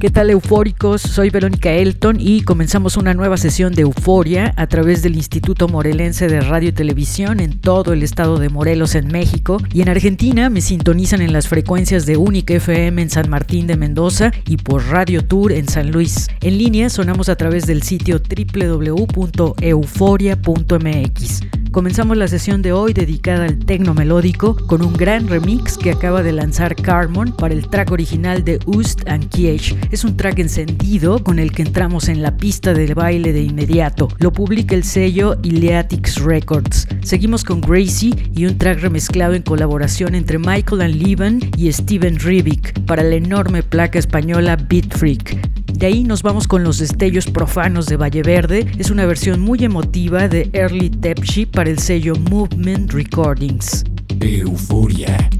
¿Qué tal eufóricos? Soy Verónica Elton y comenzamos una nueva sesión de Euforia a través del Instituto Morelense de Radio y Televisión en todo el estado de Morelos en México y en Argentina me sintonizan en las frecuencias de Única FM en San Martín de Mendoza y por Radio Tour en San Luis. En línea sonamos a través del sitio www.euforia.mx. Comenzamos la sesión de hoy dedicada al tecno melódico con un gran remix que acaba de lanzar Carmon para el track original de Ust and Kiech. Es un track encendido con el que entramos en la pista del baile de inmediato. Lo publica el sello Ileatix Records. Seguimos con Gracie y un track remezclado en colaboración entre Michael and Levan y Steven Rivik para la enorme placa española Beat Freak. De ahí nos vamos con los destellos profanos de Valle Verde. Es una versión muy emotiva de Early Tepsi para el sello Movement Recordings. Euforia.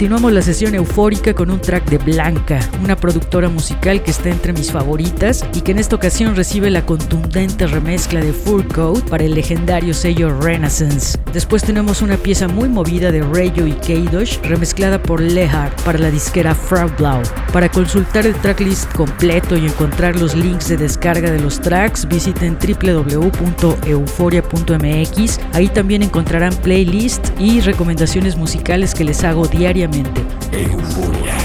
Continuamos la sesión eufórica con un track de Blanca, una productora musical que está entre mis favoritas y que en esta ocasión recibe la contundente remezcla de Fur Code para el legendario sello Renaissance. Después tenemos una pieza muy movida de Rayo y Keidosh remezclada por Lehard para la disquera Blau. Para consultar el tracklist completo y encontrar los links de descarga de los tracks, visiten www.euforia.mx. Ahí también encontrarán playlists y recomendaciones musicales que les hago diariamente. diariamente. Eu é vou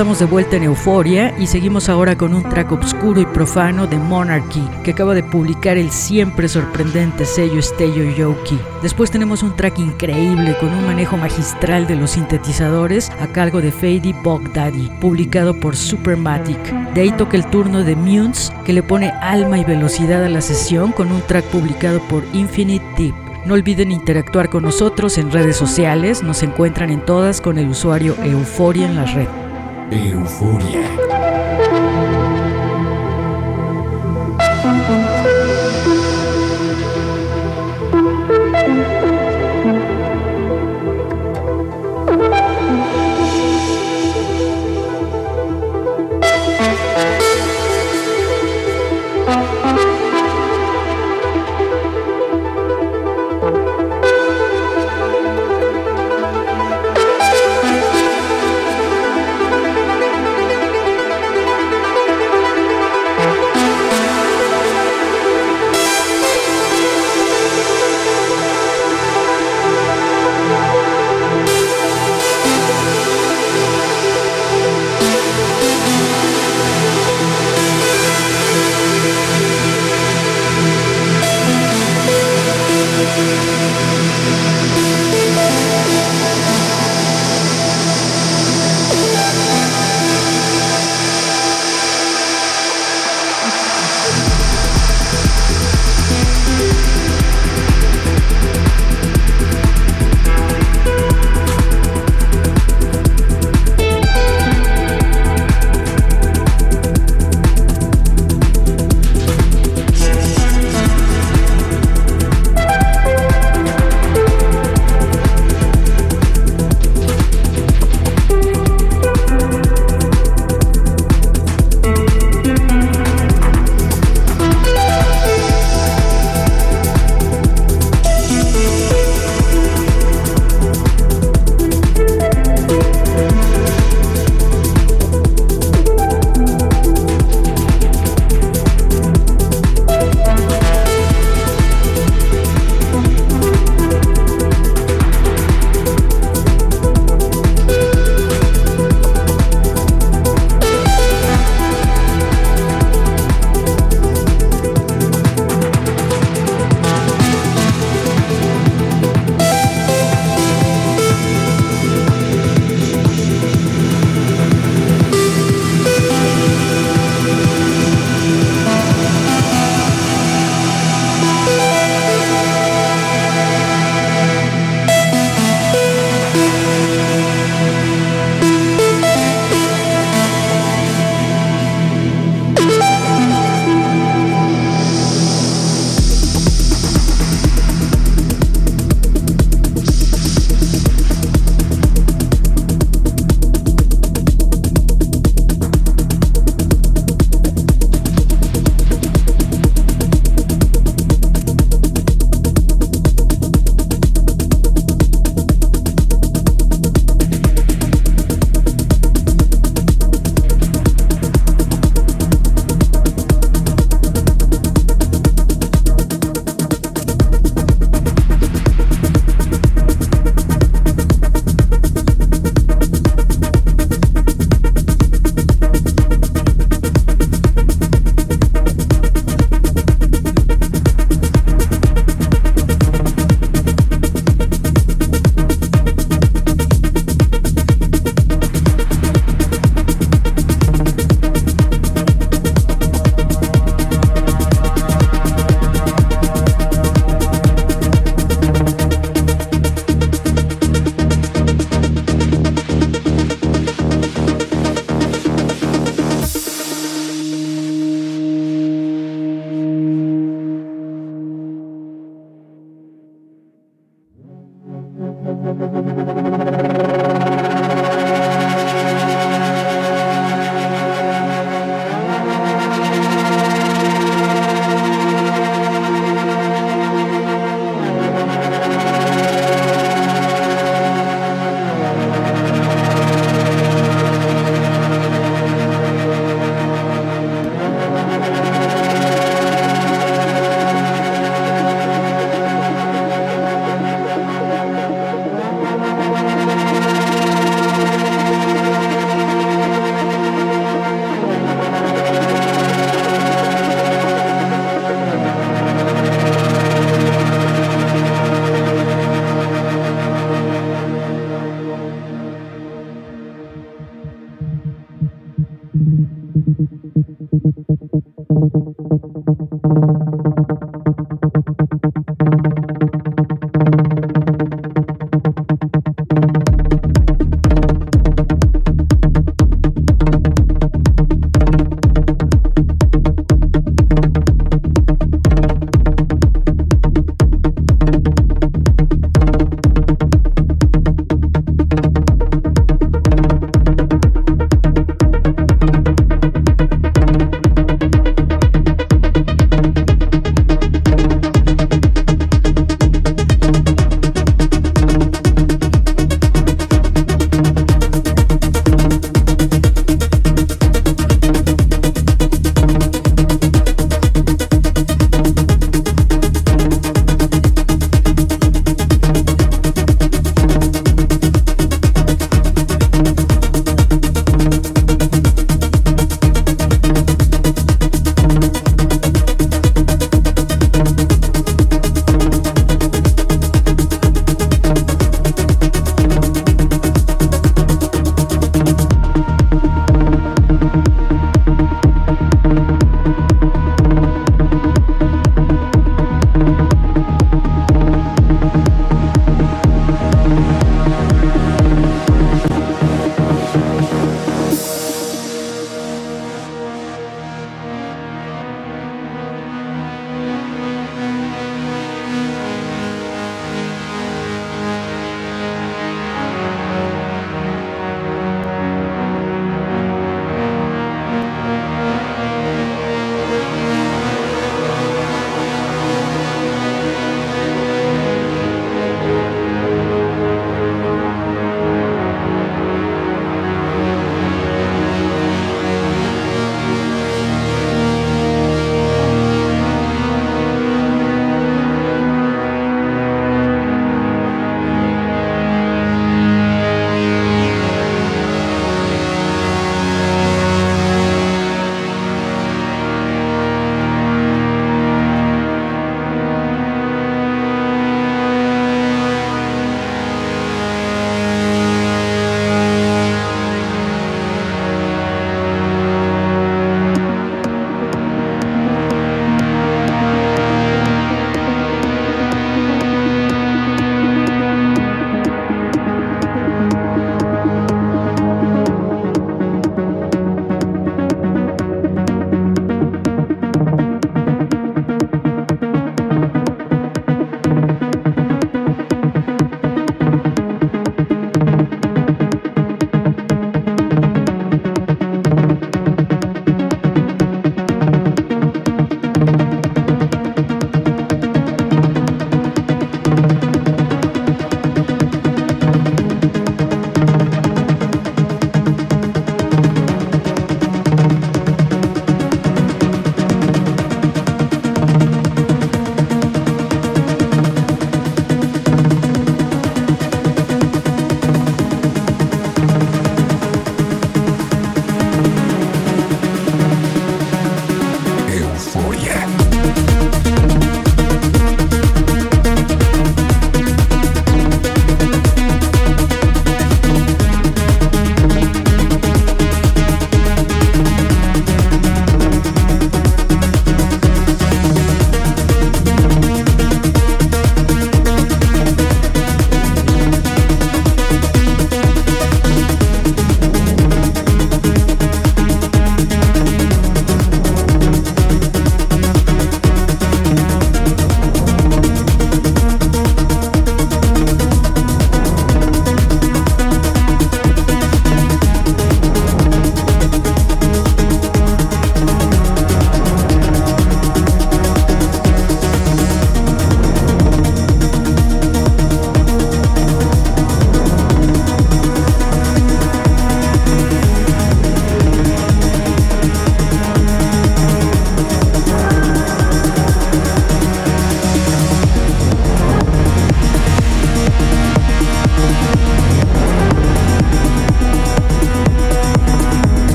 estamos de vuelta en Euforia y seguimos ahora con un track obscuro y profano de Monarchy, que acaba de publicar el siempre sorprendente sello Stello Yoki. Después tenemos un track increíble con un manejo magistral de los sintetizadores a cargo de Fady Bog Daddy, publicado por Supermatic. De ahí toca el turno de Munes, que le pone alma y velocidad a la sesión con un track publicado por Infinite Deep. No olviden interactuar con nosotros en redes sociales, nos encuentran en todas con el usuario Euforia en la red. Euforia.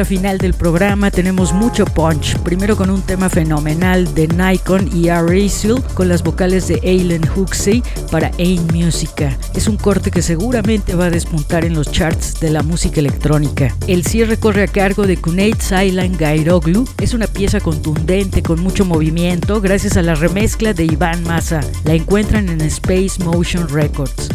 Recta final del programa tenemos mucho punch, primero con un tema fenomenal de Nikon y R. con las vocales de Aileen Huxley para Ain Musica. Es un corte que seguramente va a despuntar en los charts de la música electrónica. El cierre corre a cargo de Kunate Sailan Gairoglu. Es una pieza contundente con mucho movimiento gracias a la remezcla de Iván Massa. La encuentran en Space Motion Records.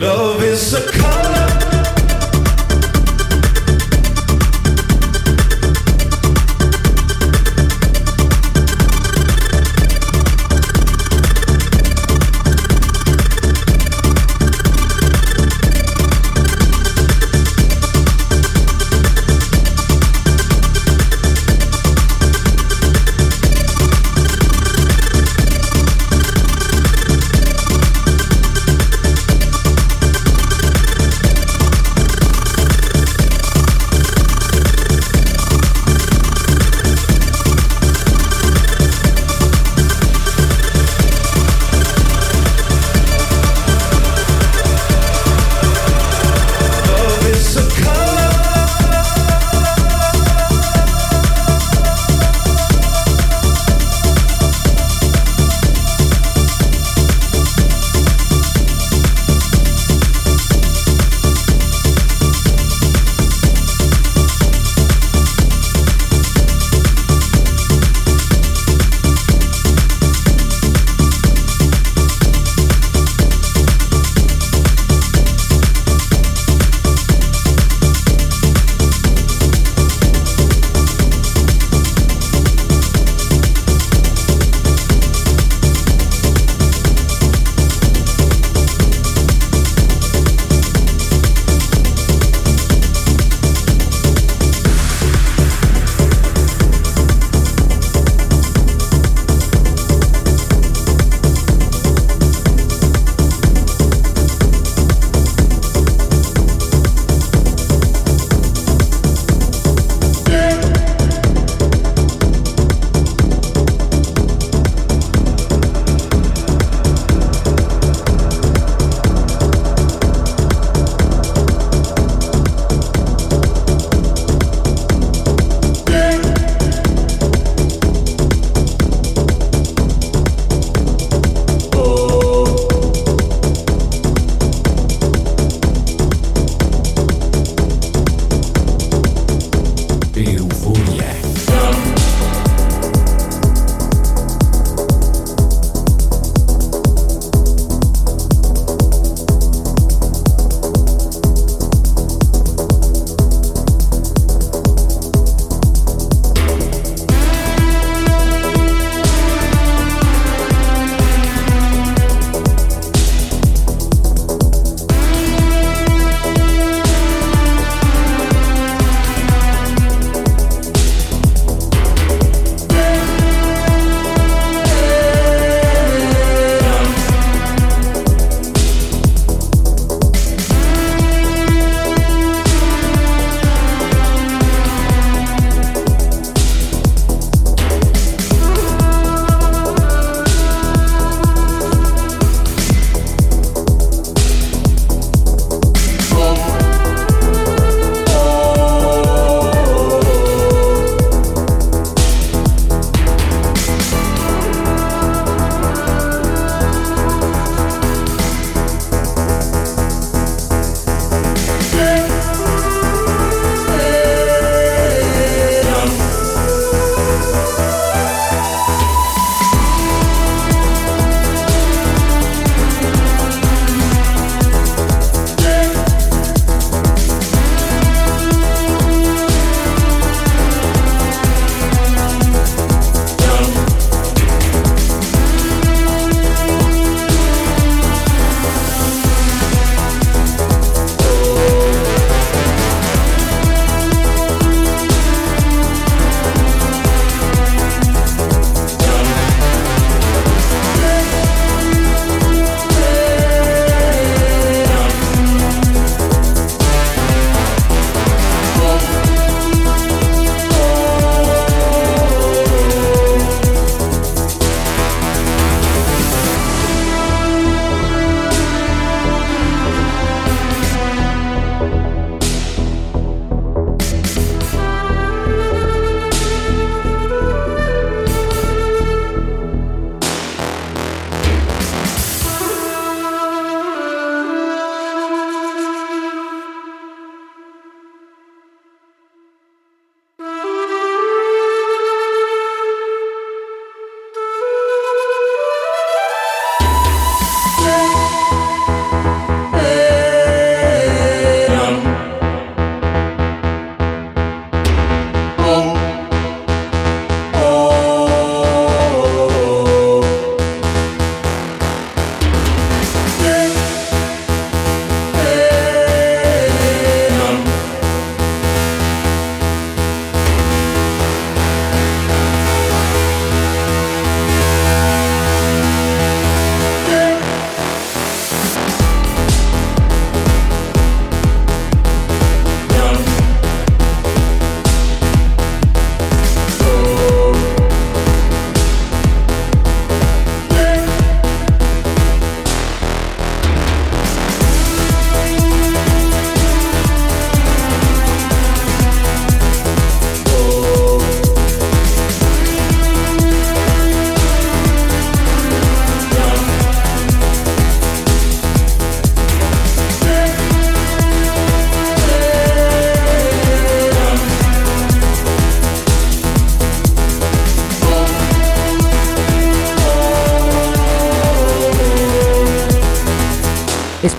Love is a color.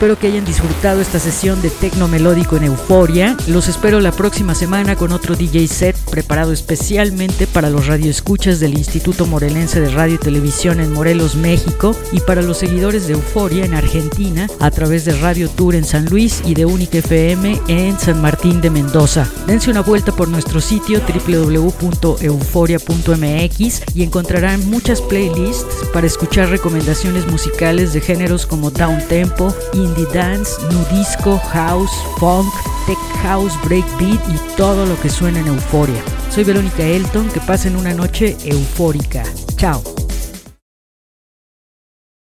Espero que hayan disfrutado esta sesión de tecno melódico en Euforia. Los espero la próxima semana con otro DJ set preparado especialmente para los radioescuchas del Instituto Morelense de Radio y Televisión en Morelos, México, y para los seguidores de Euforia en Argentina a través de Radio Tour en San Luis y de Unique FM en San Martín de Mendoza. Dense una vuelta por nuestro sitio www.euforia.mx y encontrarán muchas playlists para escuchar recomendaciones musicales de géneros como down tempo, indie dance, nudisco, house, funk, tech house, breakbeat y todo lo que suena en euforia. Soy Verónica Elton, que pasen una noche eufórica. Chao.